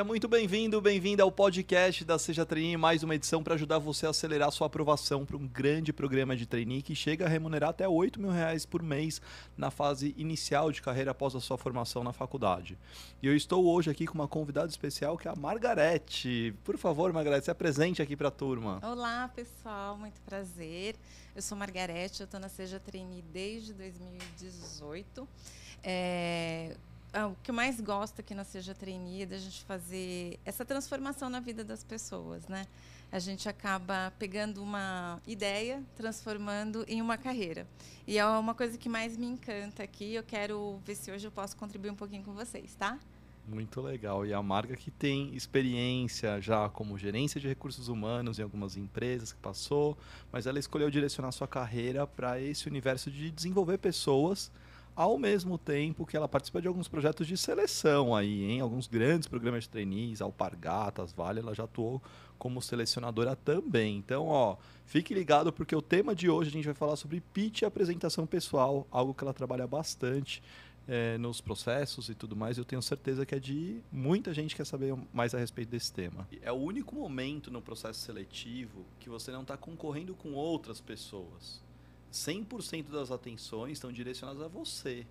Seja muito bem-vindo, bem-vinda ao podcast da Seja Trainee, mais uma edição para ajudar você a acelerar sua aprovação para um grande programa de trainee que chega a remunerar até 8 mil reais por mês na fase inicial de carreira após a sua formação na faculdade. E eu estou hoje aqui com uma convidada especial que é a Margarete. Por favor, Margarete, se apresente aqui para a turma. Olá, pessoal, muito prazer. Eu sou Margarete, eu estou na Seja Trainee desde 2018. É, ah, o que eu mais gosto aqui na Seja Trainee é da gente fazer essa transformação na vida das pessoas, né? A gente acaba pegando uma ideia, transformando em uma carreira. E é uma coisa que mais me encanta aqui. Eu quero ver se hoje eu posso contribuir um pouquinho com vocês, tá? Muito legal. E a Marga que tem experiência já como gerência de recursos humanos em algumas empresas que passou, mas ela escolheu direcionar sua carreira para esse universo de desenvolver pessoas ao mesmo tempo que ela participa de alguns projetos de seleção aí, em alguns grandes programas de trainees, Alpargatas, Vale, ela já atuou como selecionadora também. Então, ó, fique ligado porque o tema de hoje a gente vai falar sobre pitch e apresentação pessoal, algo que ela trabalha bastante é, nos processos e tudo mais. Eu tenho certeza que é de muita gente quer saber mais a respeito desse tema. É o único momento no processo seletivo que você não está concorrendo com outras pessoas. 100% das atenções estão direcionadas a você.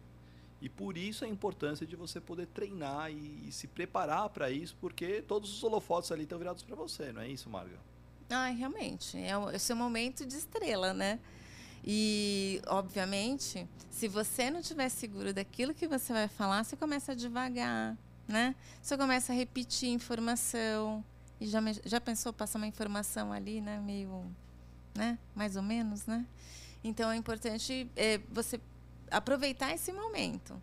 E por isso a importância de você poder treinar e, e se preparar para isso, porque todos os holofotes ali estão virados para você, não é isso, Marga? Ah, realmente. É o, é seu momento de estrela, né? E, obviamente, se você não estiver seguro daquilo que você vai falar, você começa devagar, né? Você começa a repetir informação. E já, já pensou passar uma informação ali, né? Meio, né? Mais ou menos, né? Então é importante é, você aproveitar esse momento.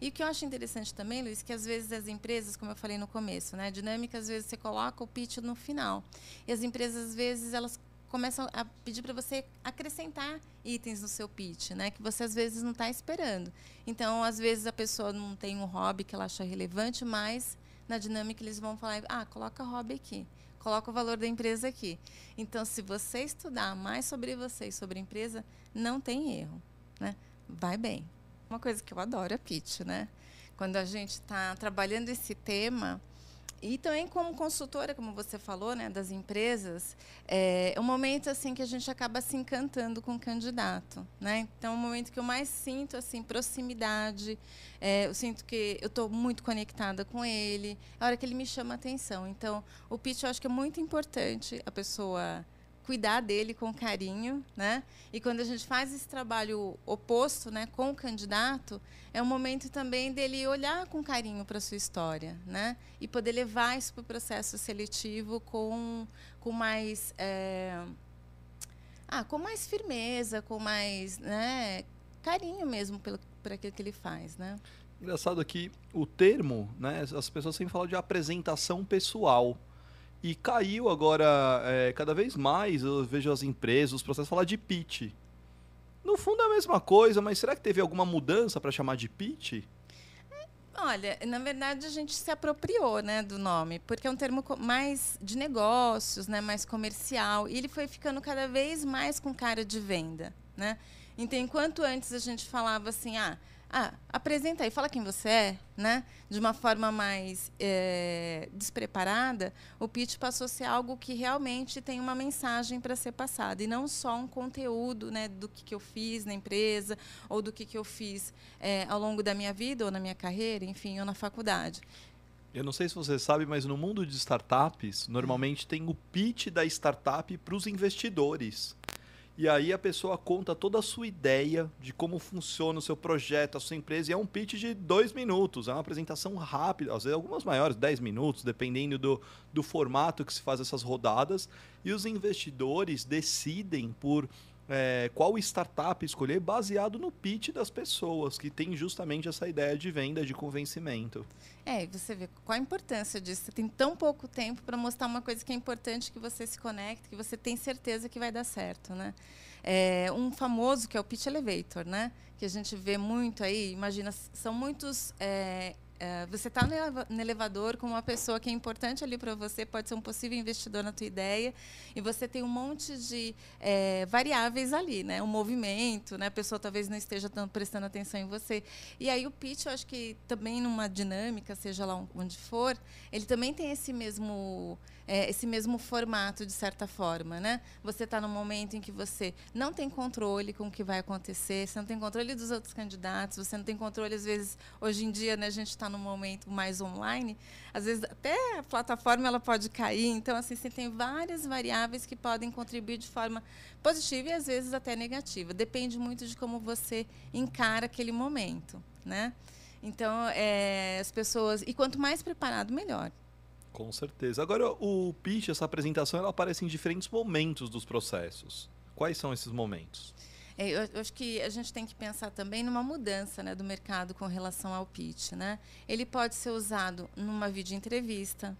E o que eu acho interessante também, Luiz, que às vezes as empresas, como eu falei no começo, né, a dinâmica às vezes você coloca o pitch no final. E as empresas às vezes elas começam a pedir para você acrescentar itens no seu pitch, né, que você às vezes não está esperando. Então, às vezes a pessoa não tem um hobby que ela acha relevante, mas na dinâmica eles vão falar: "Ah, coloca hobby aqui" coloca o valor da empresa aqui. Então, se você estudar mais sobre você e sobre a empresa, não tem erro, né? Vai bem. Uma coisa que eu adoro é pitch, né? Quando a gente está trabalhando esse tema, e também como consultora, como você falou, né, das empresas, é, é um momento assim que a gente acaba se encantando com o candidato, né? Então, é um momento que eu mais sinto assim proximidade, é, eu sinto que eu estou muito conectada com ele, é a hora que ele me chama a atenção. Então, o pitch eu acho que é muito importante a pessoa cuidar dele com carinho, né? E quando a gente faz esse trabalho oposto, né, com o candidato, é um momento também dele olhar com carinho para sua história, né? E poder levar isso para o processo seletivo com, com mais é, ah, com mais firmeza, com mais, né, carinho mesmo pelo por aquilo que ele faz, né? Engraçado aqui o termo, né? As pessoas sempre falam de apresentação pessoal. E caiu agora, é, cada vez mais, eu vejo as empresas, os processos falar de pitch. No fundo é a mesma coisa, mas será que teve alguma mudança para chamar de pitch? Olha, na verdade a gente se apropriou, né, do nome, porque é um termo mais de negócios, né, mais comercial, e ele foi ficando cada vez mais com cara de venda, né? Então, enquanto antes a gente falava assim, ah, ah, apresenta aí, fala quem você é, né? De uma forma mais é, despreparada, o pitch passou a ser algo que realmente tem uma mensagem para ser passada e não só um conteúdo, né, do que, que eu fiz na empresa ou do que, que eu fiz é, ao longo da minha vida ou na minha carreira, enfim, ou na faculdade. Eu não sei se você sabe, mas no mundo de startups, normalmente tem o pitch da startup para os investidores. E aí a pessoa conta toda a sua ideia de como funciona o seu projeto, a sua empresa, e é um pitch de dois minutos, é uma apresentação rápida, às vezes algumas maiores, dez minutos, dependendo do, do formato que se faz essas rodadas, e os investidores decidem por é, qual startup escolher baseado no pitch das pessoas, que tem justamente essa ideia de venda, de convencimento. É, e você vê qual a importância disso. Você tem tão pouco tempo para mostrar uma coisa que é importante, que você se conecte, que você tem certeza que vai dar certo, né? É, um famoso que é o pitch elevator, né? Que a gente vê muito aí. Imagina, são muitos é, é, você está no elevador com uma pessoa que é importante ali para você, pode ser um possível investidor na tua ideia, e você tem um monte de é, variáveis ali, né? O movimento, né? A pessoa talvez não esteja tão prestando atenção em você. E aí o pitch, eu acho que também numa dinâmica, seja lá onde for, ele também tem esse mesmo é, esse mesmo formato de certa forma, né? Você está no momento em que você não tem controle com o que vai acontecer, você não tem controle dos outros candidatos, você não tem controle às vezes hoje em dia, né? A gente está num momento mais online, às vezes até a plataforma ela pode cair, então assim você tem várias variáveis que podem contribuir de forma positiva e às vezes até negativa. Depende muito de como você encara aquele momento, né? Então, é, as pessoas. E quanto mais preparado, melhor. Com certeza. Agora, o pitch, essa apresentação, ela aparece em diferentes momentos dos processos. Quais são esses momentos? É, eu, eu, acho que a gente tem que pensar também numa mudança né, do mercado com relação ao pitch. Né? Ele pode ser usado numa videoentrevista,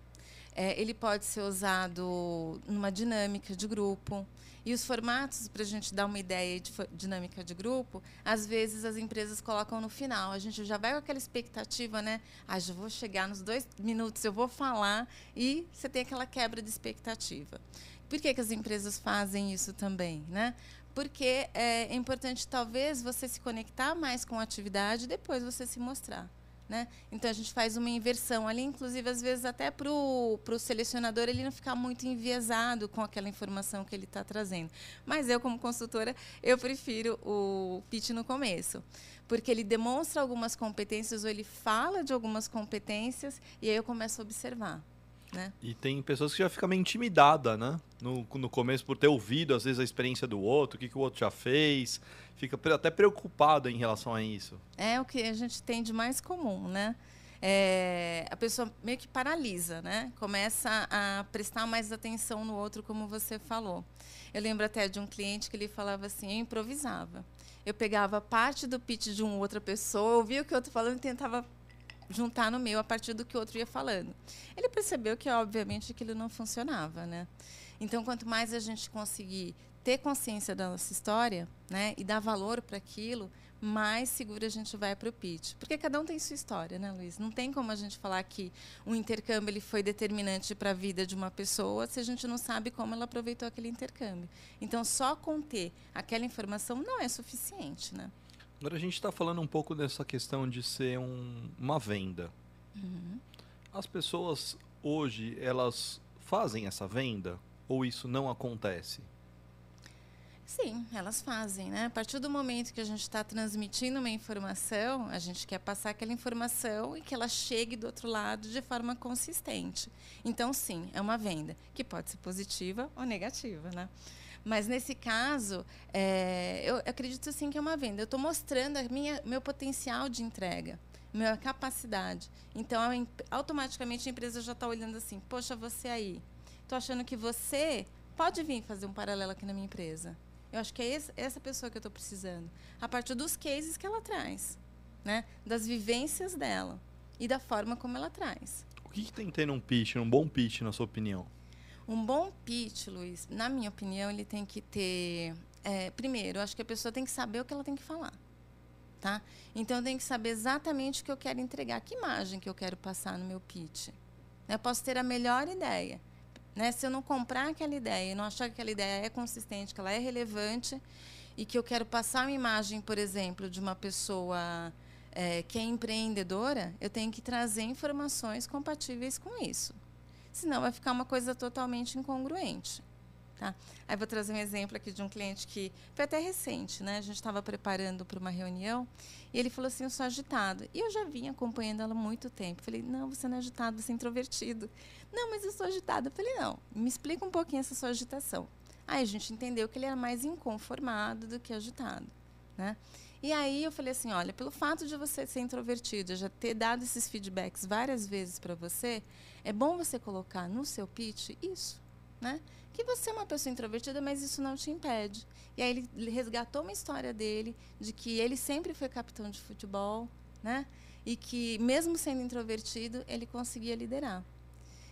é, ele pode ser usado numa dinâmica de grupo. E os formatos, para a gente dar uma ideia de dinâmica de grupo, às vezes as empresas colocam no final. A gente já vai com aquela expectativa, né? Ah, já vou chegar nos dois minutos, eu vou falar, e você tem aquela quebra de expectativa. Por que, que as empresas fazem isso também, né? Porque é importante, talvez, você se conectar mais com a atividade e depois você se mostrar. Né? Então a gente faz uma inversão ali, inclusive às vezes até para o selecionador ele não ficar muito enviesado com aquela informação que ele está trazendo. Mas eu, como consultora, eu prefiro o pitch no começo, porque ele demonstra algumas competências ou ele fala de algumas competências e aí eu começo a observar. Né? E tem pessoas que já ficam meio intimidadas, né? No, no começo, por ter ouvido, às vezes, a experiência do outro, o que, que o outro já fez. Fica até preocupado em relação a isso. É o que a gente tem de mais comum, né? É, a pessoa meio que paralisa, né? Começa a prestar mais atenção no outro, como você falou. Eu lembro até de um cliente que ele falava assim, eu improvisava. Eu pegava parte do pitch de uma outra pessoa, ouvia o que o outro falando e tentava juntar no meu a partir do que o outro ia falando. Ele percebeu que, obviamente, aquilo não funcionava, né? Então, quanto mais a gente conseguir ter consciência da nossa história, né, e dar valor para aquilo, mais seguro a gente vai para o pitch. Porque cada um tem sua história, né, Luiz? Não tem como a gente falar que o intercâmbio ele foi determinante para a vida de uma pessoa se a gente não sabe como ela aproveitou aquele intercâmbio. Então, só conter aquela informação não é suficiente, né? Agora a gente está falando um pouco dessa questão de ser um, uma venda. Uhum. As pessoas hoje elas fazem essa venda ou isso não acontece? Sim, elas fazem, né? A partir do momento que a gente está transmitindo uma informação, a gente quer passar aquela informação e que ela chegue do outro lado de forma consistente. Então, sim, é uma venda que pode ser positiva ou negativa, né? Mas nesse caso, é, eu acredito sim que é uma venda. Eu estou mostrando a minha, meu potencial de entrega, minha capacidade. Então, automaticamente a empresa já está olhando assim: poxa, você aí, estou achando que você pode vir fazer um paralelo aqui na minha empresa. Eu acho que é essa pessoa que eu estou precisando. A partir dos cases que ela traz, né? das vivências dela e da forma como ela traz. O que, que tem que ter num pitch, num bom pitch, na sua opinião? Um bom pitch, Luiz, na minha opinião, ele tem que ter. É, primeiro, eu acho que a pessoa tem que saber o que ela tem que falar. Tá? Então, eu tenho que saber exatamente o que eu quero entregar, que imagem que eu quero passar no meu pitch. Eu posso ter a melhor ideia. Né? Se eu não comprar aquela ideia não achar que aquela ideia é consistente, que ela é relevante e que eu quero passar uma imagem, por exemplo, de uma pessoa é, que é empreendedora, eu tenho que trazer informações compatíveis com isso senão vai ficar uma coisa totalmente incongruente. Tá? Aí vou trazer um exemplo aqui de um cliente que foi até recente, né? A gente estava preparando para uma reunião e ele falou assim: Eu sou agitado. E eu já vinha acompanhando ela há muito tempo. Falei: Não, você não é agitado, você é introvertido. Não, mas eu sou agitado. Eu falei: Não, me explica um pouquinho essa sua agitação. Aí a gente entendeu que ele era mais inconformado do que agitado, né? E aí eu falei assim, olha, pelo fato de você ser introvertido, já ter dado esses feedbacks várias vezes para você, é bom você colocar no seu pitch isso, né? Que você é uma pessoa introvertida, mas isso não te impede. E aí ele resgatou uma história dele de que ele sempre foi capitão de futebol, né? E que mesmo sendo introvertido, ele conseguia liderar.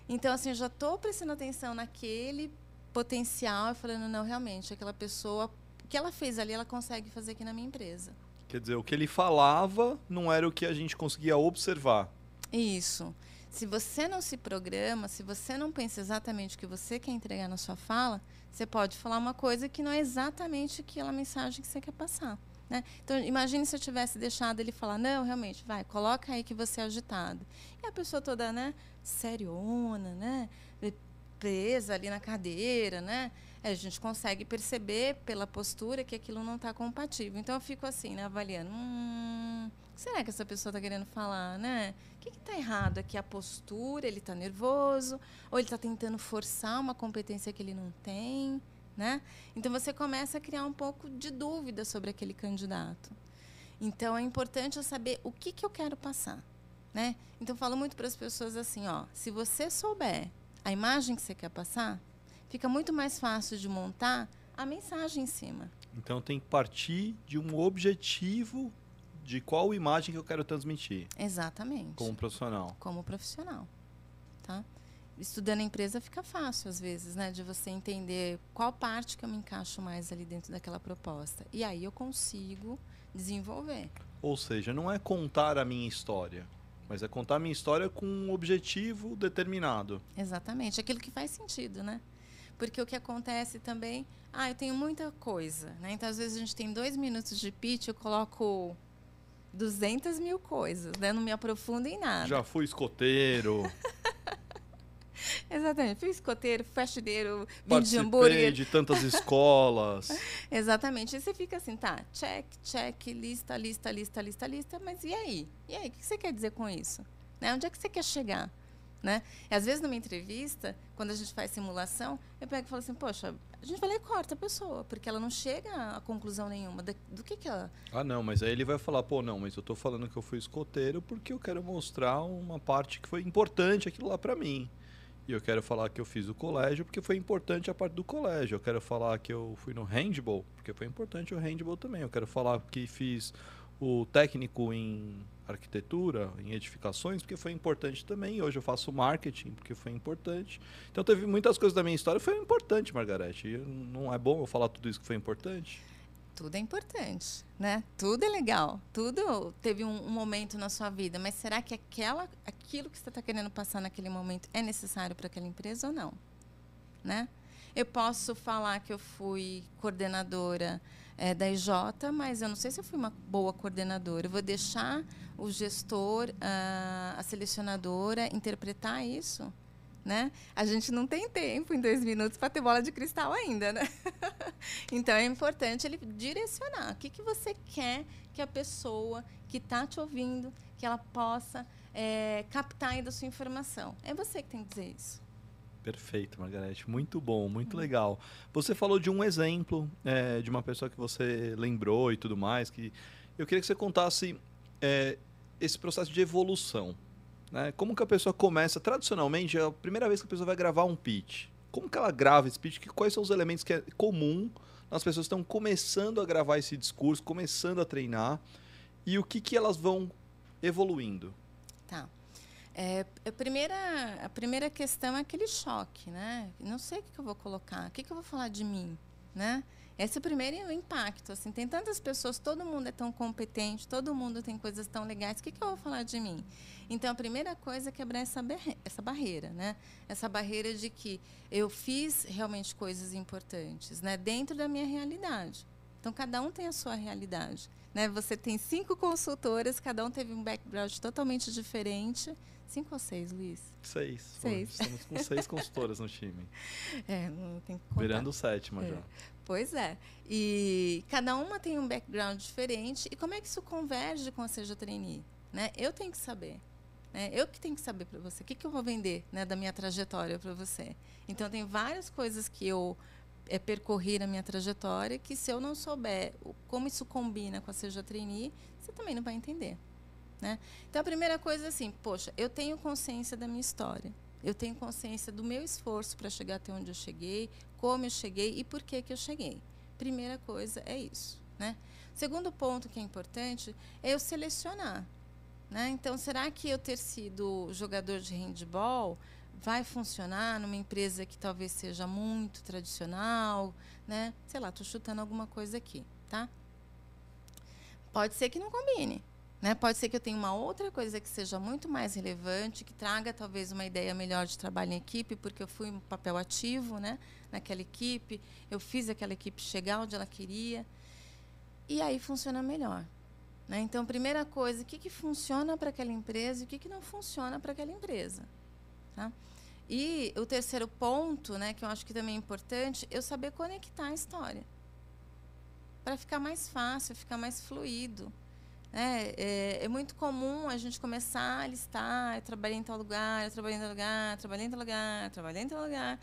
Então assim, eu já estou prestando atenção naquele potencial e falando não, realmente, aquela pessoa o que ela fez ali, ela consegue fazer aqui na minha empresa. Quer dizer, o que ele falava não era o que a gente conseguia observar. Isso. Se você não se programa, se você não pensa exatamente o que você quer entregar na sua fala, você pode falar uma coisa que não é exatamente aquela mensagem que você quer passar. Né? Então, imagine se eu tivesse deixado ele falar, não, realmente, vai, coloca aí que você é agitado. E a pessoa toda, né, seriona, né, presa ali na cadeira, né? É, a gente consegue perceber pela postura que aquilo não está compatível. Então, eu fico assim, né, avaliando, hum, o que será que essa pessoa está querendo falar, né? O que está errado aqui? A postura, ele está nervoso, ou ele está tentando forçar uma competência que ele não tem, né? Então você começa a criar um pouco de dúvida sobre aquele candidato. Então é importante eu saber o que, que eu quero passar, né? Então falo muito para as pessoas assim, ó, se você souber a imagem que você quer passar, fica muito mais fácil de montar a mensagem em cima. Então tem que partir de um objetivo de qual imagem que eu quero transmitir. Exatamente. Como profissional. Como profissional, tá? estudando a empresa fica fácil às vezes, né, de você entender qual parte que eu me encaixo mais ali dentro daquela proposta. E aí eu consigo desenvolver. Ou seja, não é contar a minha história, mas é contar a minha história com um objetivo determinado. Exatamente, aquilo que faz sentido, né? Porque o que acontece também, ah, eu tenho muita coisa, né? Então às vezes a gente tem dois minutos de pitch, eu coloco 200 mil coisas, né? Não me aprofundo em nada. Já fui escoteiro. Exatamente. Fui escoteiro, faxineiro, de hambúrguer. de tantas escolas. Exatamente. E você fica assim, tá, check, check, lista, lista, lista, lista, lista, mas e aí? E aí, o que você quer dizer com isso? Né? Onde é que você quer chegar? Né? E às vezes numa entrevista, quando a gente faz simulação, eu pego e falo assim, poxa, a gente vai lá e corta a pessoa, porque ela não chega a conclusão nenhuma do, do que, que ela. Ah, não, mas aí ele vai falar, pô, não, mas eu estou falando que eu fui escoteiro porque eu quero mostrar uma parte que foi importante aquilo lá para mim. E eu quero falar que eu fiz o colégio porque foi importante a parte do colégio. Eu quero falar que eu fui no handball porque foi importante o handball também. Eu quero falar que fiz o técnico em arquitetura, em edificações, porque foi importante também. Hoje eu faço marketing porque foi importante. Então teve muitas coisas da minha história que foi importante, Margarete. Não é bom eu falar tudo isso que foi importante? tudo é importante, né? Tudo é legal, tudo teve um, um momento na sua vida, mas será que aquela, aquilo que você está querendo passar naquele momento é necessário para aquela empresa ou não, né? Eu posso falar que eu fui coordenadora é, da IJ, mas eu não sei se eu fui uma boa coordenadora. Eu vou deixar o gestor, a, a selecionadora interpretar isso né? A gente não tem tempo em dois minutos para ter bola de cristal ainda, né? então é importante ele direcionar. O que, que você quer que a pessoa que está te ouvindo, que ela possa é, captar aí da sua informação. É você que tem que dizer isso. Perfeito, Margarete. Muito bom, muito legal. Você falou de um exemplo é, de uma pessoa que você lembrou e tudo mais. Que eu queria que você contasse é, esse processo de evolução né? Como que a pessoa começa? Tradicionalmente, é a primeira vez que a pessoa vai gravar um pitch. Como que ela grava esse pitch? quais são os elementos que é comum as pessoas estão começando a gravar esse discurso, começando a treinar e o que, que elas vão evoluindo? Tá. É, a, primeira, a primeira questão é aquele choque, né? Não sei o que, eu vou colocar, o que, eu vou falar de mim, né? Esse é o primeiro impacto. Assim, tem tantas pessoas, todo mundo é tão competente, todo mundo tem coisas tão legais. O que, que eu vou falar de mim? Então, a primeira coisa é quebrar essa, essa barreira, né? Essa barreira de que eu fiz realmente coisas importantes, né? Dentro da minha realidade. Então, cada um tem a sua realidade. Né? Você tem cinco consultoras, cada um teve um background totalmente diferente. Cinco ou seis, Luiz? Seis. Seis. Estamos com seis consultoras no time. É, não tem que contar. Virando sétima é. já. Pois é. E cada uma tem um background diferente. E como é que isso converge com a Seja Trainee? Né? Eu tenho que saber. Né? Eu que tenho que saber para você. O que, que eu vou vender né, da minha trajetória para você? Então, tem várias coisas que eu é, percorri na minha trajetória que, se eu não souber como isso combina com a Seja Trainee, você também não vai entender. Né? Então, a primeira coisa é assim, poxa, eu tenho consciência da minha história. Eu tenho consciência do meu esforço para chegar até onde eu cheguei, como eu cheguei e por que, que eu cheguei. Primeira coisa é isso. Né? Segundo ponto que é importante é eu selecionar. Né? Então, será que eu ter sido jogador de handball vai funcionar numa empresa que talvez seja muito tradicional? Né? Sei lá, estou chutando alguma coisa aqui. Tá? Pode ser que não combine. Né? Pode ser que eu tenha uma outra coisa que seja muito mais relevante, que traga talvez uma ideia melhor de trabalho em equipe, porque eu fui um papel ativo né, naquela equipe, eu fiz aquela equipe chegar onde ela queria, e aí funciona melhor. Né? Então, primeira coisa, o que, que funciona para aquela empresa e o que, que não funciona para aquela empresa. Tá? E o terceiro ponto, né, que eu acho que também é importante, eu saber conectar a história. Para ficar mais fácil, ficar mais fluido. É, é, é, muito comum a gente começar a listar, eu trabalhei em tal lugar, eu trabalhei em tal lugar, trabalhei em tal lugar, trabalhei em tal lugar.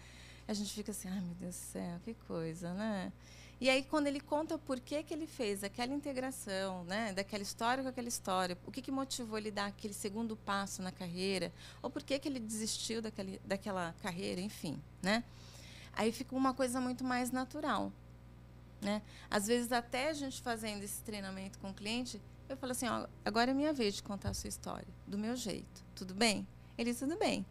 A gente fica assim, ai meu Deus do céu, que coisa, né? E aí, quando ele conta por que, que ele fez aquela integração, né, daquela história com aquela história, o que, que motivou ele dar aquele segundo passo na carreira, ou por que, que ele desistiu daquele, daquela carreira, enfim, né? Aí fica uma coisa muito mais natural. Né? Às vezes, até a gente fazendo esse treinamento com o cliente, eu falo assim, ó, agora é minha vez de contar a sua história, do meu jeito. Tudo bem? Ele, tudo bem.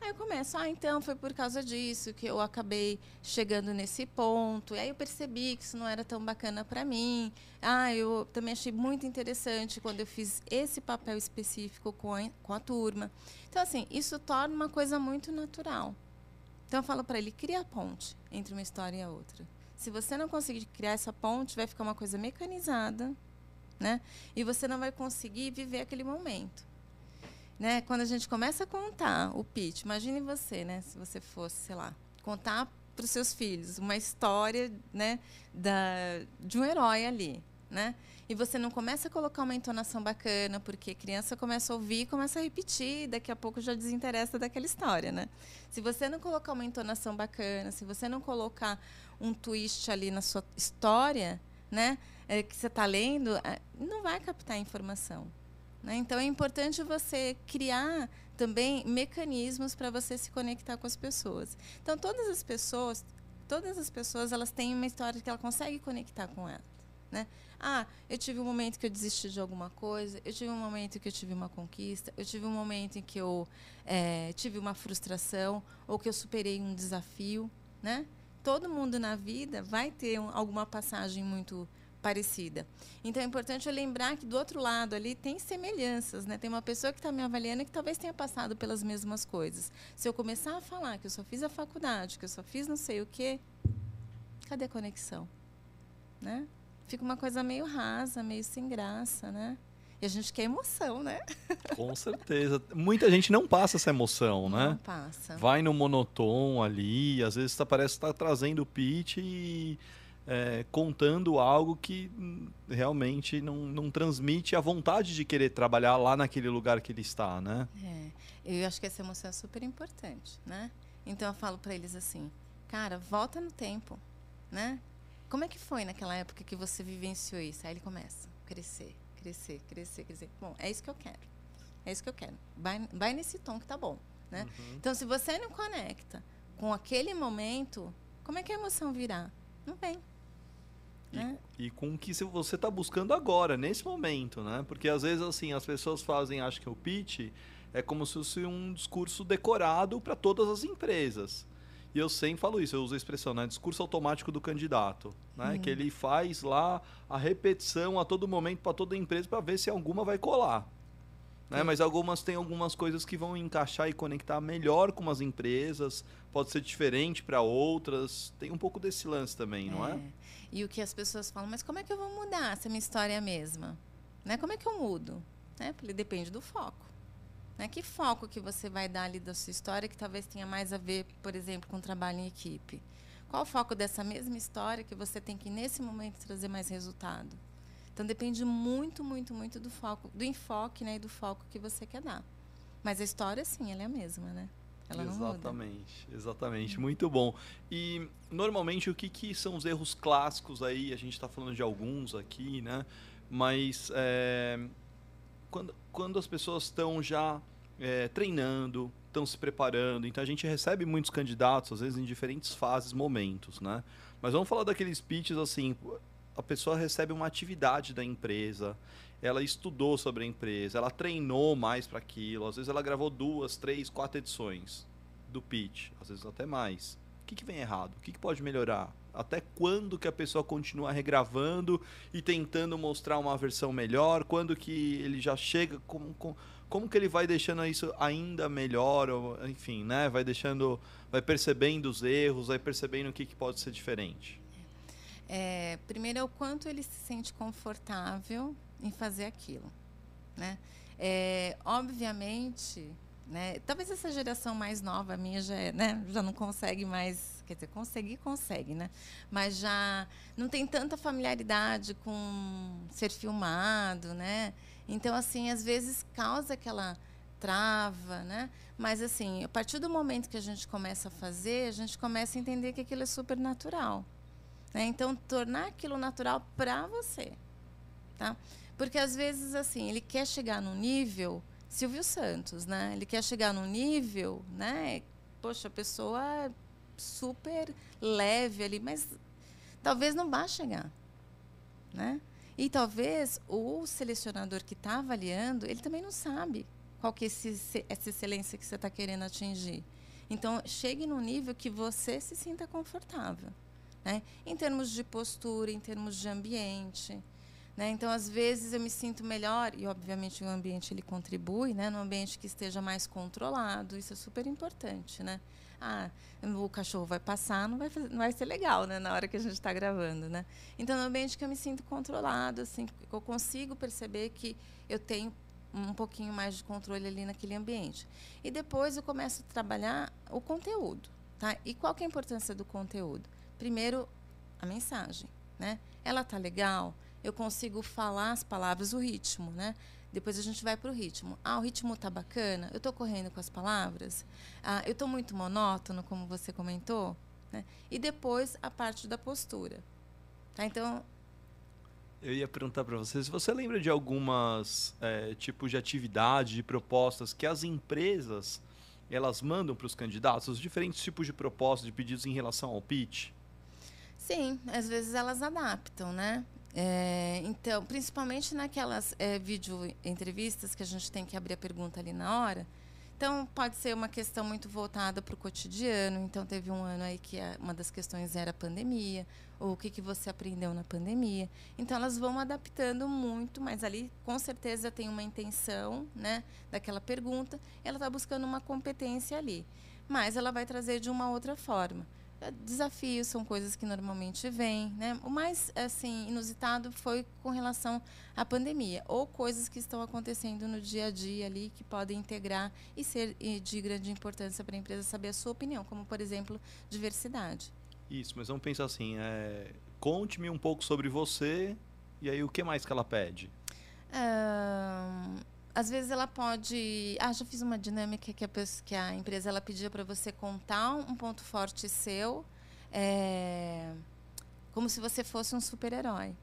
Aí eu começo, ah, então foi por causa disso que eu acabei chegando nesse ponto. E aí eu percebi que isso não era tão bacana para mim. Ah, eu também achei muito interessante quando eu fiz esse papel específico com a, com a turma. Então, assim, isso torna uma coisa muito natural. Então, eu falo para ele, cria a ponte entre uma história e a outra. Se você não conseguir criar essa ponte, vai ficar uma coisa mecanizada, né? E você não vai conseguir viver aquele momento. Né? Quando a gente começa a contar o pitch, imagine você, né? Se você fosse, sei lá, contar para os seus filhos uma história, né, da, de um herói ali, né? E você não começa a colocar uma entonação bacana, porque criança começa a ouvir começa a repetir, daqui a pouco já desinteressa daquela história, né? Se você não colocar uma entonação bacana, se você não colocar um twist ali na sua história, né? é, que você está lendo, é, não vai captar informação. Né? Então é importante você criar também mecanismos para você se conectar com as pessoas. Então todas as pessoas, todas as pessoas, elas têm uma história que ela consegue conectar com ela. Né? Ah, eu tive um momento que eu desisti de alguma coisa, eu tive um momento que eu tive uma conquista, eu tive um momento em que eu é, tive uma frustração ou que eu superei um desafio, né? Todo mundo na vida vai ter um, alguma passagem muito parecida. Então é importante eu lembrar que do outro lado ali tem semelhanças, né? Tem uma pessoa que está me avaliando que talvez tenha passado pelas mesmas coisas. Se eu começar a falar que eu só fiz a faculdade, que eu só fiz não sei o quê, cadê a conexão, né? Fica uma coisa meio rasa, meio sem graça, né? E a gente quer emoção, né? Com certeza. Muita gente não passa essa emoção, né? Não passa. Vai no monotom ali, às vezes tá, parece estar tá trazendo o pitch e é, contando algo que hum, realmente não, não transmite a vontade de querer trabalhar lá naquele lugar que ele está, né? É, eu acho que essa emoção é super importante, né? Então eu falo para eles assim, cara, volta no tempo, né? Como é que foi naquela época que você vivenciou isso? Aí ele começa a crescer, crescer, crescer, crescer. Bom, é isso que eu quero. É isso que eu quero. Vai, vai nesse tom que tá bom, né? Uhum. Então, se você não conecta com aquele momento, como é que a emoção virá? Não vem. E, né? e com o que você está buscando agora, nesse momento, né? Porque às vezes assim as pessoas fazem, acho que o pitch é como se fosse um discurso decorado para todas as empresas. E eu sempre falo isso, eu uso a expressão, né? Discurso automático do candidato, né? Uhum. Que ele faz lá a repetição a todo momento para toda empresa para ver se alguma vai colar. Né? Mas algumas têm algumas coisas que vão encaixar e conectar melhor com as empresas, pode ser diferente para outras. Tem um pouco desse lance também, não é? é? E o que as pessoas falam, mas como é que eu vou mudar se a minha história é a mesma? Né? Como é que eu mudo? Né? Porque depende do foco. Né? Que foco que você vai dar ali da sua história que talvez tenha mais a ver, por exemplo, com trabalho em equipe? Qual o foco dessa mesma história que você tem que, nesse momento, trazer mais resultado? Então depende muito, muito, muito do foco, do enfoque, né, e do foco que você quer dar. Mas a história, sim, ela é a mesma, né? Ela exatamente, exatamente. Muito bom. E normalmente o que, que são os erros clássicos aí? A gente está falando de alguns aqui, né? Mas é, quando, quando as pessoas estão já é, treinando, estão se preparando, então a gente recebe muitos candidatos, às vezes em diferentes fases, momentos, né? Mas vamos falar daqueles pitches assim, a pessoa recebe uma atividade da empresa, ela estudou sobre a empresa, ela treinou mais para aquilo, às vezes ela gravou duas, três, quatro edições do pitch, às vezes até mais. O que, que vem errado? O que, que pode melhorar Até quando que a pessoa continua regravando e tentando mostrar uma versão melhor? Quando que ele já chega como, como, como que ele vai deixando isso ainda melhor? Ou, enfim, né? Vai deixando, vai percebendo os erros, vai percebendo o que, que pode ser diferente. É, primeiro é o quanto ele se sente confortável em fazer aquilo, né? É, obviamente, né? Talvez essa geração mais nova, minha já, é, né? já não consegue mais, quer dizer, conseguir consegue, né? Mas já não tem tanta familiaridade com ser filmado, né? Então assim, às vezes causa aquela trava, né? Mas assim, a partir do momento que a gente começa a fazer, a gente começa a entender que aquilo é super natural. Né? Então, tornar aquilo natural para você, tá? Porque às vezes assim, ele quer chegar no nível Silvio Santos, né? Ele quer chegar num nível, né? Poxa, a pessoa é super leve ali, mas talvez não vá chegar, né? E talvez o selecionador que está avaliando, ele também não sabe qual que é esse, essa excelência que você está querendo atingir. Então, chegue no nível que você se sinta confortável, né? Em termos de postura, em termos de ambiente, né? Então, às vezes, eu me sinto melhor, e obviamente o ambiente ele contribui, né? no ambiente que esteja mais controlado, isso é super importante. Né? Ah, o cachorro vai passar, não vai, fazer, não vai ser legal né? na hora que a gente está gravando. Né? Então, no ambiente que eu me sinto controlado, assim, eu consigo perceber que eu tenho um pouquinho mais de controle ali naquele ambiente. E depois eu começo a trabalhar o conteúdo. Tá? E qual que é a importância do conteúdo? Primeiro, a mensagem. Né? Ela tá legal? Eu consigo falar as palavras, o ritmo, né? Depois a gente vai para o ritmo. Ah, o ritmo tá bacana. Eu estou correndo com as palavras. Ah, eu estou muito monótono, como você comentou. Né? E depois a parte da postura. Tá? Então. Eu ia perguntar para você se você lembra de algumas é, tipos de atividade, de propostas que as empresas elas mandam para os candidatos, os diferentes tipos de propostas, de pedidos em relação ao pitch. Sim, às vezes elas adaptam, né? É, então, principalmente naquelas é, vídeo entrevistas que a gente tem que abrir a pergunta ali na hora. Então, pode ser uma questão muito voltada para o cotidiano. Então, teve um ano aí que uma das questões era a pandemia, ou o que, que você aprendeu na pandemia. Então, elas vão adaptando muito, mas ali, com certeza, tem uma intenção né, daquela pergunta. ela está buscando uma competência ali. Mas ela vai trazer de uma outra forma. Desafios são coisas que normalmente vêm, né? O mais assim inusitado foi com relação à pandemia ou coisas que estão acontecendo no dia a dia ali que podem integrar e ser de grande importância para a empresa saber a sua opinião, como por exemplo diversidade. Isso, mas vamos pensar assim, é... conte-me um pouco sobre você e aí o que mais que ela pede? Um às vezes ela pode. Ah, já fiz uma dinâmica que a, que a empresa ela pedia para você contar um ponto forte seu, é, como se você fosse um super-herói.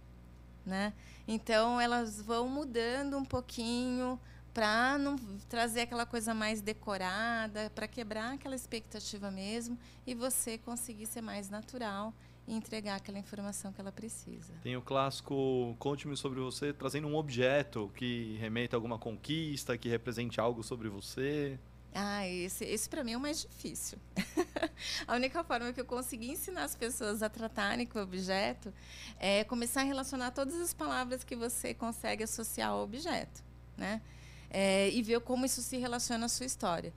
Né? Então elas vão mudando um pouquinho para não trazer aquela coisa mais decorada, para quebrar aquela expectativa mesmo e você conseguir ser mais natural e entregar aquela informação que ela precisa. Tem o clássico conte-me sobre você trazendo um objeto que remeta a alguma conquista, que represente algo sobre você. Ah, esse, esse para mim é o mais difícil. a única forma que eu consegui ensinar as pessoas a tratarem com o objeto é começar a relacionar todas as palavras que você consegue associar ao objeto, né? É, e ver como isso se relaciona à sua história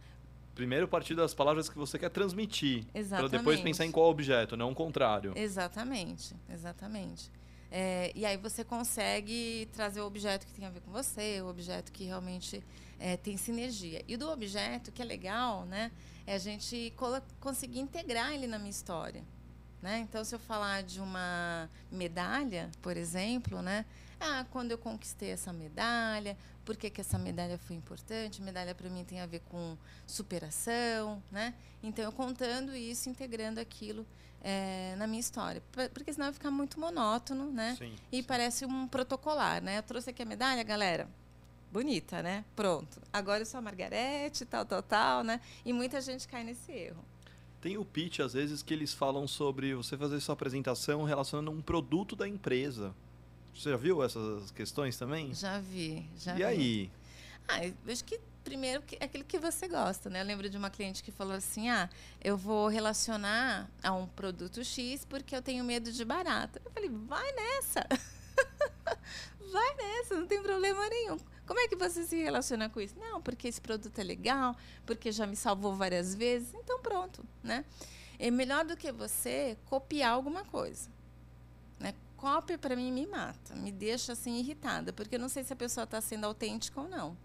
primeiro partir das palavras que você quer transmitir. Para depois pensar em qual objeto, não o contrário. Exatamente, exatamente. É, e aí você consegue trazer o objeto que tem a ver com você, o objeto que realmente é, tem sinergia. E do objeto, que é legal, né, é a gente conseguir integrar ele na minha história. Né? Então, se eu falar de uma medalha, por exemplo, né, ah, quando eu conquistei essa medalha, por que, que essa medalha foi importante? Medalha para mim tem a ver com superação, né? Então eu contando isso, integrando aquilo é, na minha história, porque senão vai ficar muito monótono, né? Sim, e sim. parece um protocolar, né? Eu trouxe aqui a medalha, galera. Bonita, né? Pronto. Agora eu sou a Margarete, tal, tal, tal, né? E muita gente cai nesse erro. Tem o pitch, às vezes, que eles falam sobre você fazer sua apresentação relacionando um produto da empresa. Você já viu essas questões também? Já vi, já e vi. aí? Ah, acho que primeiro aquilo que você gosta, né? Eu lembro de uma cliente que falou assim: ah, eu vou relacionar a um produto X porque eu tenho medo de barata. Eu falei, vai nessa! vai nessa, não tem problema nenhum. Como é que você se relaciona com isso? Não, porque esse produto é legal, porque já me salvou várias vezes. Então pronto, né? É melhor do que você copiar alguma coisa. Cópia para mim me mata, me deixa assim irritada, porque eu não sei se a pessoa está sendo autêntica ou não.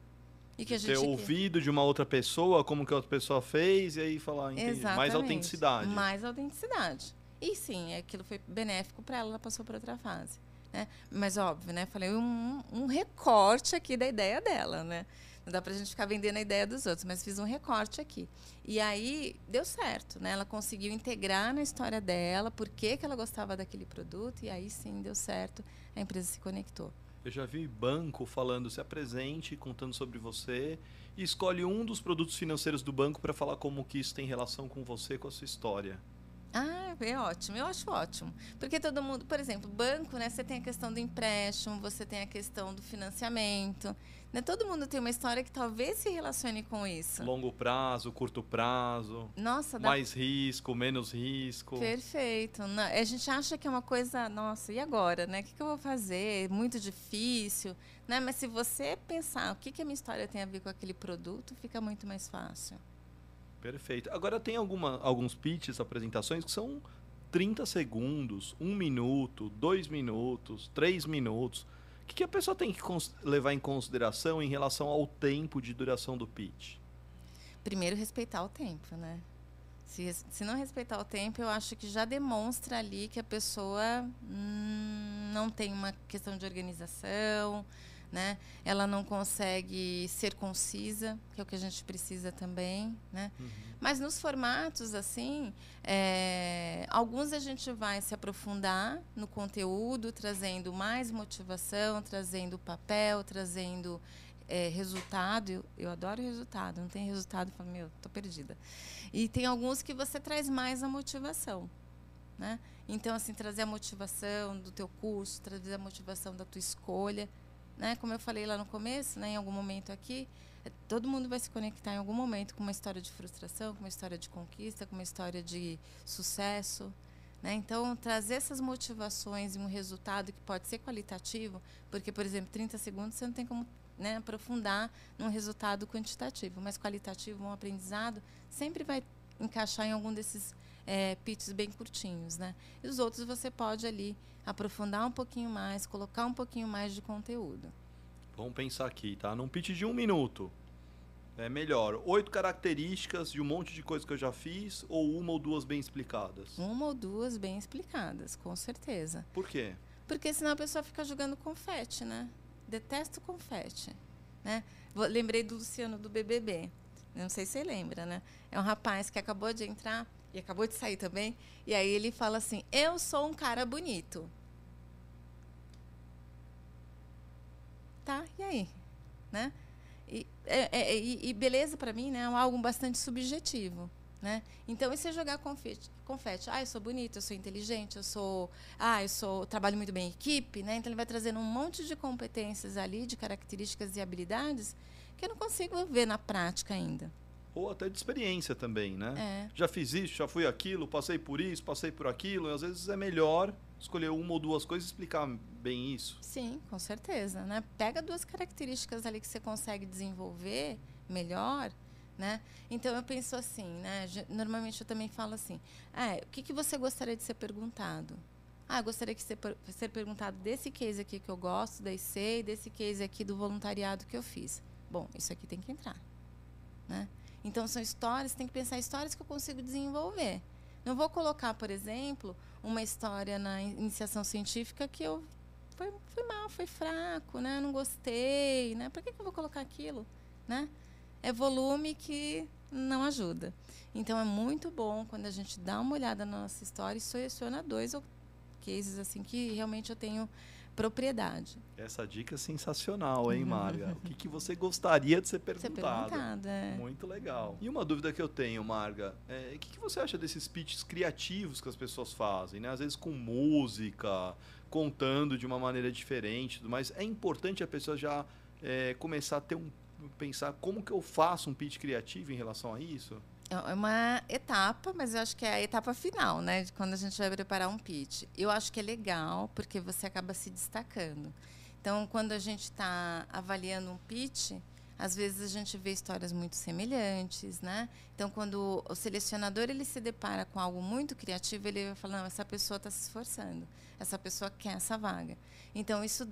E que a gente ter ouvido de uma outra pessoa como que a outra pessoa fez e aí falar mais autenticidade. Mais autenticidade. E sim, aquilo foi benéfico para ela, ela passou para outra fase. Né? Mas óbvio, né? Falei um, um recorte aqui da ideia dela, né? Não dá para a gente ficar vendendo a ideia dos outros, mas fiz um recorte aqui. E aí deu certo, né? Ela conseguiu integrar na história dela por que, que ela gostava daquele produto e aí sim deu certo, a empresa se conectou. Eu já vi banco falando se apresente, contando sobre você e escolhe um dos produtos financeiros do banco para falar como que isso tem relação com você, com a sua história. Ah, é ótimo, eu acho ótimo. Porque todo mundo, por exemplo, banco, né? Você tem a questão do empréstimo, você tem a questão do financiamento. Né? Todo mundo tem uma história que talvez se relacione com isso. Longo prazo, curto prazo. Nossa, dá... mais risco, menos risco. Perfeito. A gente acha que é uma coisa, nossa, e agora, né? O que, eu vou fazer? Muito difícil, né? Mas se você pensar o que, que a minha história tem a ver com aquele produto, fica muito mais fácil. Perfeito. Agora tem alguma, alguns pitches, apresentações que são 30 segundos, 1 minuto, 2 minutos, 3 minutos. O que, que a pessoa tem que levar em consideração em relação ao tempo de duração do pitch? Primeiro, respeitar o tempo, né? Se, se não respeitar o tempo, eu acho que já demonstra ali que a pessoa hum, não tem uma questão de organização, né? Ela não consegue ser concisa, que é o que a gente precisa também, né? Uhum. Mas nos formatos assim, é, alguns a gente vai se aprofundar no conteúdo, trazendo mais motivação, trazendo papel, trazendo é, resultado. Eu, eu, adoro resultado. Não tem resultado, eu falo, meu, tô perdida. E tem alguns que você traz mais a motivação. Né? Então, assim, trazer a motivação do teu curso, trazer a motivação da tua escolha né? Como eu falei lá no começo, né, em algum momento aqui, todo mundo vai se conectar em algum momento com uma história de frustração, com uma história de conquista, com uma história de sucesso. Né? Então, trazer essas motivações e um resultado que pode ser qualitativo, porque, por exemplo, 30 segundos você não tem como né, aprofundar num resultado quantitativo, mas qualitativo, um aprendizado, sempre vai encaixar em algum desses é, pitches bem curtinhos. Né? E os outros você pode ali aprofundar um pouquinho mais, colocar um pouquinho mais de conteúdo. Vamos pensar aqui, tá? Num pitch de um minuto. É melhor oito características de um monte de coisa que eu já fiz ou uma ou duas bem explicadas? Uma ou duas bem explicadas, com certeza. Por quê? Porque senão a pessoa fica jogando confete, né? Detesto confete. Né? Lembrei do Luciano do BBB. Não sei se você lembra, né? É um rapaz que acabou de entrar e acabou de sair também. E aí ele fala assim: Eu sou um cara bonito. Tá, e aí? Né? E, é, é, e beleza para mim né, é algo bastante subjetivo. Né? Então, isso é jogar confete, confete. Ah, eu sou bonito, eu sou inteligente, eu sou. Ah, eu sou. trabalho muito bem em equipe. Né? Então, ele vai trazendo um monte de competências ali, de características e habilidades que eu não consigo ver na prática ainda ou até de experiência também, né? É. Já fiz isso, já fui aquilo, passei por isso, passei por aquilo, e às vezes é melhor escolher uma ou duas coisas e explicar bem isso. Sim, com certeza, né? Pega duas características ali que você consegue desenvolver melhor, né? Então eu penso assim, né? Normalmente eu também falo assim, ah, o que, que você gostaria de ser perguntado? Ah, gostaria de ser, ser perguntado desse case aqui que eu gosto, da IC, desse case aqui do voluntariado que eu fiz. Bom, isso aqui tem que entrar, né? Então, são histórias, tem que pensar histórias que eu consigo desenvolver. Não vou colocar, por exemplo, uma história na iniciação científica que eu foi, foi mal, foi fraco, né? Não gostei, né? Para que, que eu vou colocar aquilo, né? É volume que não ajuda. Então é muito bom quando a gente dá uma olhada na nossa história e seleciona dois ou cases assim que realmente eu tenho propriedade. Essa dica é sensacional, hein, Marga? o que, que você gostaria de ser perguntado? Ser perguntado é. Muito legal. E uma dúvida que eu tenho, Marga, é, o que, que você acha desses pitches criativos que as pessoas fazem, né? Às vezes com música, contando de uma maneira diferente, mas é importante a pessoa já é, começar a ter um pensar como que eu faço um pitch criativo em relação a isso? É uma etapa, mas eu acho que é a etapa final, né? De quando a gente vai preparar um pitch. Eu acho que é legal, porque você acaba se destacando. Então, quando a gente está avaliando um pitch, às vezes a gente vê histórias muito semelhantes, né? Então, quando o selecionador ele se depara com algo muito criativo, ele vai falar: não, essa pessoa está se esforçando, essa pessoa quer essa vaga. Então, isso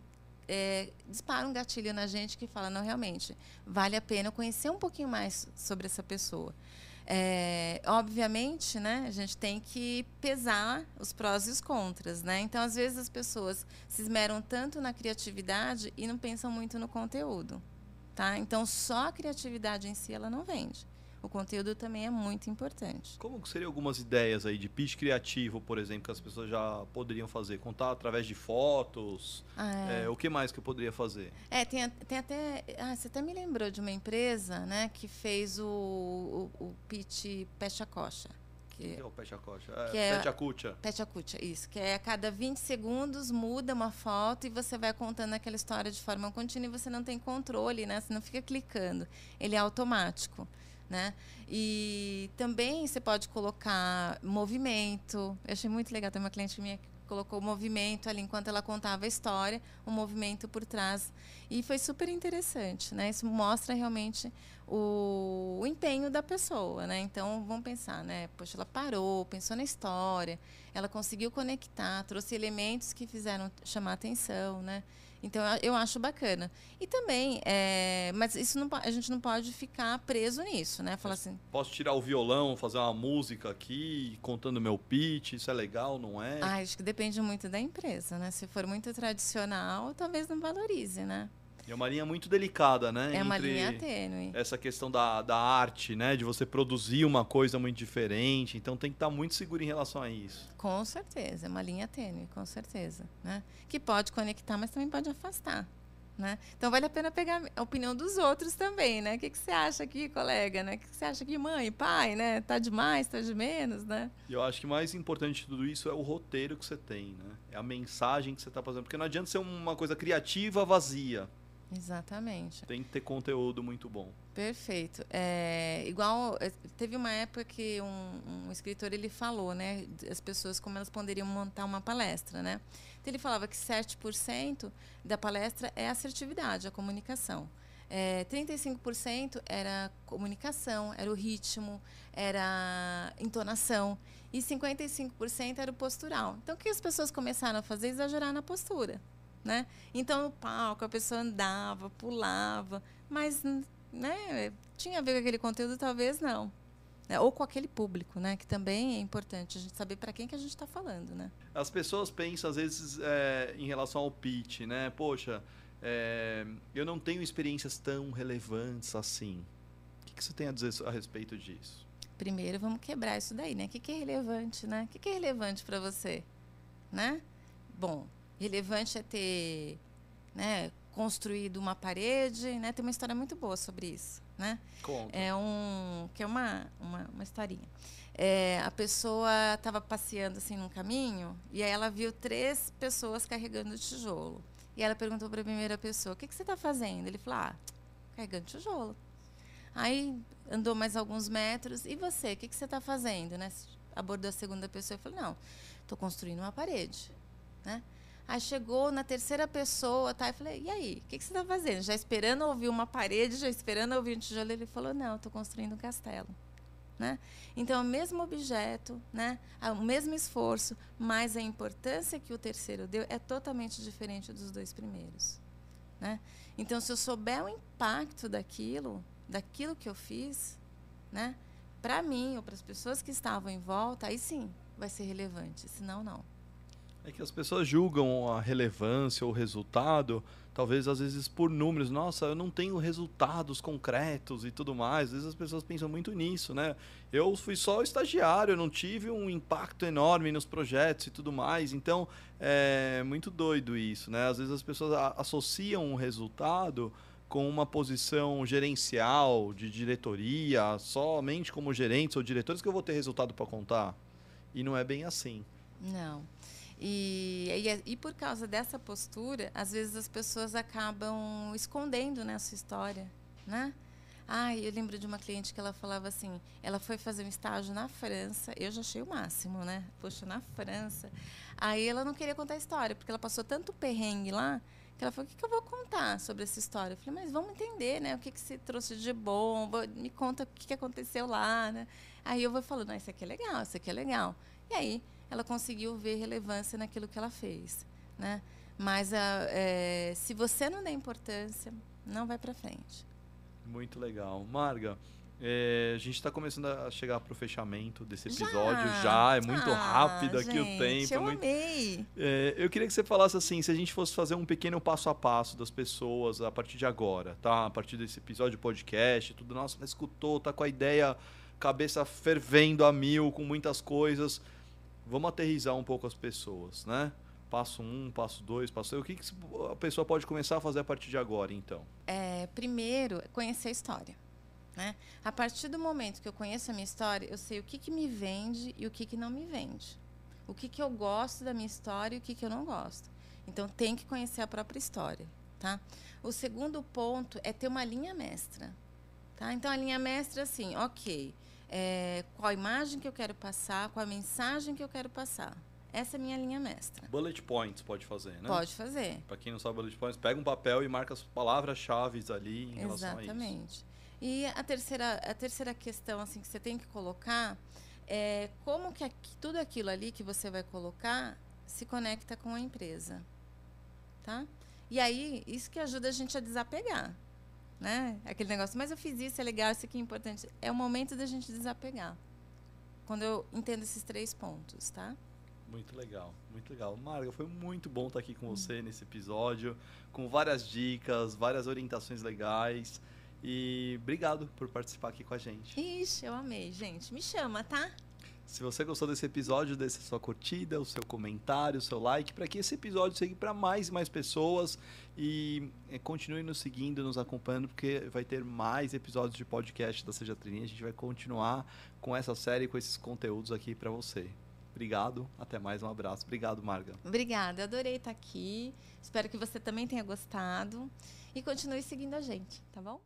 é, dispara um gatilho na gente que fala: não, realmente, vale a pena conhecer um pouquinho mais sobre essa pessoa. É, obviamente, né, a gente tem que pesar os prós e os contras, né? Então, às vezes as pessoas se esmeram tanto na criatividade e não pensam muito no conteúdo, tá? Então, só a criatividade em si ela não vende o conteúdo também é muito importante. Como seriam algumas ideias aí de pitch criativo, por exemplo, que as pessoas já poderiam fazer? Contar através de fotos? Ah, é. É, o que mais que eu poderia fazer? É, tem, tem até. Ah, você até me lembrou de uma empresa né, que fez o, o, o pitch Pecha Coxa. Que, que é o Pecha Coxa? É, é, Pecha Pecha Cucha, isso. Que é a cada 20 segundos muda uma foto e você vai contando aquela história de forma contínua e você não tem controle, né? Você não fica clicando. Ele é automático. Né? E também você pode colocar movimento. Eu achei muito legal. Tem uma cliente minha que colocou movimento ali enquanto ela contava a história, o um movimento por trás. E foi super interessante, né? Isso mostra realmente o, o, empenho da pessoa, né? Então, vamos pensar, né? Poxa, ela parou, pensou na história, ela conseguiu conectar, trouxe elementos que fizeram chamar atenção, né? Então eu acho bacana. E também, é, mas isso não, a gente não pode ficar preso nisso, né? Falar assim. Posso tirar o violão, fazer uma música aqui, contando meu pitch, isso é legal, não é? Ah, acho que depende muito da empresa, né? Se for muito tradicional, talvez não valorize, né? É uma linha muito delicada, né? É uma linha tênue. Essa questão da, da arte, né? De você produzir uma coisa muito diferente. Então tem que estar muito seguro em relação a isso. Com certeza, é uma linha tênue, com certeza. Né? Que pode conectar, mas também pode afastar. Né? Então vale a pena pegar a opinião dos outros também, né? O que, que você acha aqui, colega, né? O que, que você acha aqui, mãe, pai, né? Tá demais, tá de menos, né? E eu acho que mais importante de tudo isso é o roteiro que você tem, né? É a mensagem que você está fazendo, porque não adianta ser uma coisa criativa vazia. Exatamente. Tem que ter conteúdo muito bom. Perfeito. É, igual, é, teve uma época que um, um, escritor ele falou, né, as pessoas como elas poderiam montar uma palestra, né? Então ele falava que 7% da palestra é assertividade, a comunicação. É, 35% era comunicação, era o ritmo, era entonação. E 55% era o postural. Então, o que as pessoas começaram a fazer? Exagerar na postura. Né? Então, no palco, a pessoa andava, pulava, mas né, tinha a ver com aquele conteúdo? Talvez não. É, ou com aquele público, né? Que também é importante a gente saber para quem que a gente está falando, né? As pessoas pensam, às vezes, é, em relação ao pitch, né? Poxa, é, eu não tenho experiências tão relevantes assim. O que, que você tem a dizer a respeito disso? Primeiro, vamos quebrar isso daí, né? O que, que é relevante, né? O que, que é relevante para você, né? Bom, relevante é ter né, construído uma parede, né? Tem uma história muito boa sobre isso, né? Conta. É um que é uma uma, uma historinha. É, a pessoa estava passeando assim num caminho e aí ela viu três pessoas carregando tijolo. E ela perguntou para a primeira pessoa: "O que, que você está fazendo?" Ele falou: "Ah, carregando tijolo." Aí andou mais alguns metros e você, o que, que você está fazendo, né? Abordou a segunda pessoa e falou: "Não, estou construindo uma parede." Né? Aí chegou na terceira pessoa, tá? Eu falei, e aí, o que, que, você está fazendo? Já esperando ouvir uma parede, já esperando ouvir um tijolo? Ele falou, não, estou construindo um castelo. Né? Então, o mesmo objeto, né? o mesmo esforço, mas a importância que o terceiro deu é totalmente diferente dos dois primeiros. Né? Então, se eu souber o impacto daquilo, daquilo que eu fiz, né? para mim ou para as pessoas que estavam em volta, aí sim vai ser relevante, senão não. É que as pessoas julgam a relevância ou o resultado, talvez às vezes por números. Nossa, eu não tenho resultados concretos e tudo mais. Às vezes as pessoas pensam muito nisso, né? Eu fui só estagiário, eu não tive um impacto enorme nos projetos e tudo mais. Então, é muito doido isso, né? Às vezes as pessoas associam um resultado com uma posição gerencial, de diretoria, somente como gerentes ou diretores que eu vou ter resultado para contar. E não é bem assim. Não. E, e, e, por causa dessa postura, às vezes as pessoas acabam escondendo né, a sua história. né? Ai, eu lembro de uma cliente que ela falava assim, ela foi fazer um estágio na França, eu já achei o máximo, né? Poxa, na França. Aí ela não queria contar a história, porque ela passou tanto perrengue lá, que ela falou, o que, que eu vou contar sobre essa história? Eu falei, mas vamos entender, né? O que, que se trouxe de bom, me conta o que, que aconteceu lá, né? Aí eu vou falando, ah, isso aqui é legal, isso aqui é legal. E aí ela conseguiu ver relevância naquilo que ela fez, né? Mas a, é, se você não der importância, não vai para frente. Muito legal. Marga, é, a gente está começando a chegar para o fechamento desse episódio já. já é muito ah, rápido aqui gente, o tempo. Eu muito... amei. É, eu queria que você falasse assim, se a gente fosse fazer um pequeno passo a passo das pessoas a partir de agora, tá? A partir desse episódio de podcast, tudo nosso, escutou, tá com a ideia, cabeça fervendo a mil, com muitas coisas. Vamos aterrizar um pouco as pessoas, né? Passo um, passo dois, passo três. O que, que a pessoa pode começar a fazer a partir de agora, então? É, primeiro, conhecer a história. Né? A partir do momento que eu conheço a minha história, eu sei o que, que me vende e o que, que não me vende. O que, que eu gosto da minha história e o que, que eu não gosto. Então, tem que conhecer a própria história. Tá? O segundo ponto é ter uma linha mestra. Tá? Então, a linha mestra, assim, ok, é, qual a imagem que eu quero passar, qual a mensagem que eu quero passar. Essa é a minha linha mestra. Bullet points pode fazer, né? Pode fazer. Para quem não sabe bullet points, pega um papel e marca as palavras-chave ali em relação Exatamente. a isso. Exatamente. E a terceira, a terceira questão assim que você tem que colocar é como que aqui, tudo aquilo ali que você vai colocar se conecta com a empresa, tá? E aí isso que ajuda a gente a desapegar, né? Aquele negócio, mas eu fiz isso, é legal, isso aqui é importante. É o momento da gente desapegar. Quando eu entendo esses três pontos, tá? Muito legal, muito legal. Marga, foi muito bom estar aqui com você nesse episódio, com várias dicas, várias orientações legais. E obrigado por participar aqui com a gente. Ixi, eu amei, gente. Me chama, tá? Se você gostou desse episódio, deixe sua curtida, o seu comentário, o seu like, para que esse episódio chegue para mais e mais pessoas e é, continue nos seguindo, nos acompanhando, porque vai ter mais episódios de podcast da Seja Treininha. A gente vai continuar com essa série, com esses conteúdos aqui para você. Obrigado, até mais, um abraço. Obrigado, Marga. Obrigada, adorei estar aqui. Espero que você também tenha gostado e continue seguindo a gente, tá bom?